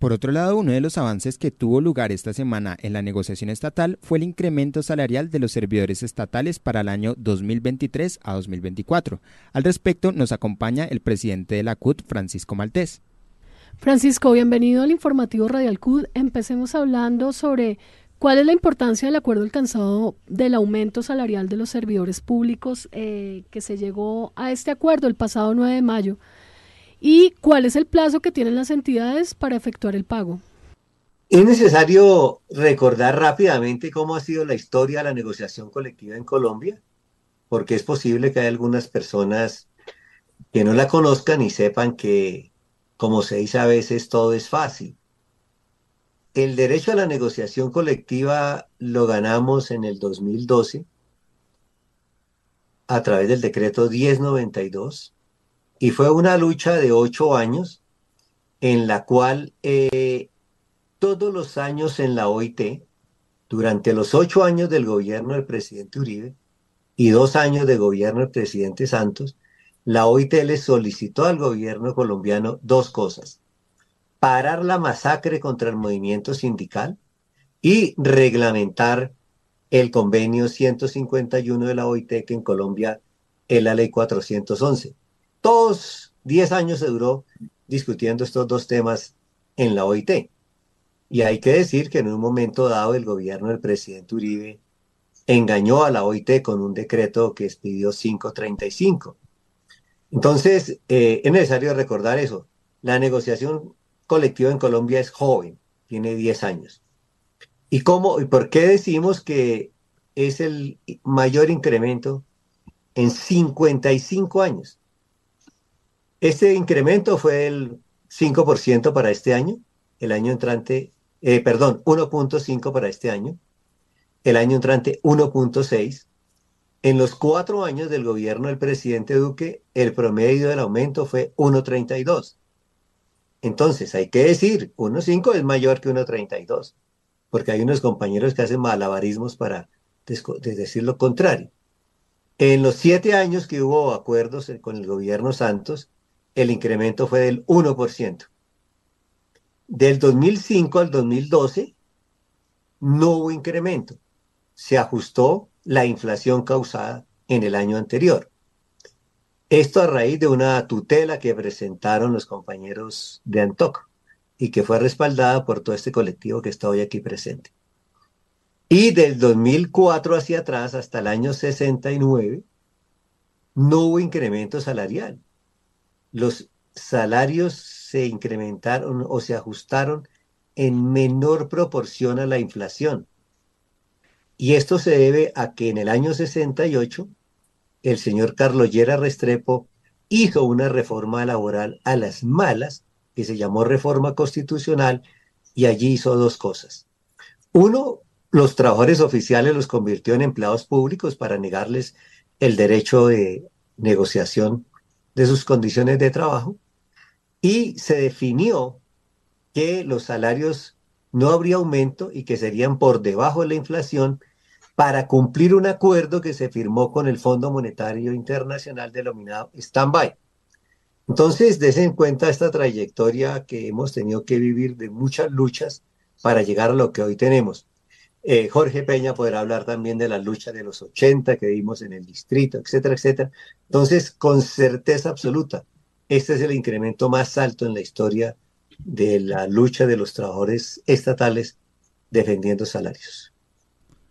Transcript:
Por otro lado, uno de los avances que tuvo lugar esta semana en la negociación estatal fue el incremento salarial de los servidores estatales para el año 2023 a 2024. Al respecto, nos acompaña el presidente de la CUT, Francisco Maltés. Francisco, bienvenido al informativo Radial CUT. Empecemos hablando sobre cuál es la importancia del acuerdo alcanzado del aumento salarial de los servidores públicos eh, que se llegó a este acuerdo el pasado 9 de mayo ¿Y cuál es el plazo que tienen las entidades para efectuar el pago? Es necesario recordar rápidamente cómo ha sido la historia de la negociación colectiva en Colombia, porque es posible que haya algunas personas que no la conozcan y sepan que, como se dice a veces, todo es fácil. El derecho a la negociación colectiva lo ganamos en el 2012 a través del decreto 1092 y fue una lucha de ocho años en la cual eh, todos los años en la OIT, durante los ocho años del gobierno del presidente Uribe y dos años de gobierno del presidente Santos, la OIT le solicitó al gobierno colombiano dos cosas. Parar la masacre contra el movimiento sindical y reglamentar el convenio 151 de la OIT que en Colombia es la ley 411. Todos 10 años se duró discutiendo estos dos temas en la OIT. Y hay que decir que en un momento dado el gobierno del presidente Uribe engañó a la OIT con un decreto que expidió 535. Entonces, eh, es necesario recordar eso. La negociación colectiva en Colombia es joven, tiene 10 años. ¿Y cómo y por qué decimos que es el mayor incremento en 55 años? Este incremento fue el 5% para este año, el año entrante, eh, perdón, 1.5 para este año, el año entrante 1.6. En los cuatro años del gobierno del presidente Duque, el promedio del aumento fue 1.32. Entonces, hay que decir, 1.5 es mayor que 1.32, porque hay unos compañeros que hacen malabarismos para decir lo contrario. En los siete años que hubo acuerdos con el gobierno Santos, el incremento fue del 1%. Del 2005 al 2012 no hubo incremento. Se ajustó la inflación causada en el año anterior. Esto a raíz de una tutela que presentaron los compañeros de Antoc y que fue respaldada por todo este colectivo que está hoy aquí presente. Y del 2004 hacia atrás, hasta el año 69, no hubo incremento salarial los salarios se incrementaron o se ajustaron en menor proporción a la inflación. Y esto se debe a que en el año 68 el señor Carlos Llera Restrepo hizo una reforma laboral a las malas, que se llamó reforma constitucional, y allí hizo dos cosas. Uno, los trabajadores oficiales los convirtió en empleados públicos para negarles el derecho de negociación de sus condiciones de trabajo y se definió que los salarios no habría aumento y que serían por debajo de la inflación para cumplir un acuerdo que se firmó con el Fondo Monetario Internacional denominado Standby. Entonces, desen en cuenta esta trayectoria que hemos tenido que vivir de muchas luchas para llegar a lo que hoy tenemos. Eh, Jorge Peña podrá hablar también de la lucha de los 80 que vimos en el distrito, etcétera, etcétera. Entonces, con certeza absoluta, este es el incremento más alto en la historia de la lucha de los trabajadores estatales defendiendo salarios.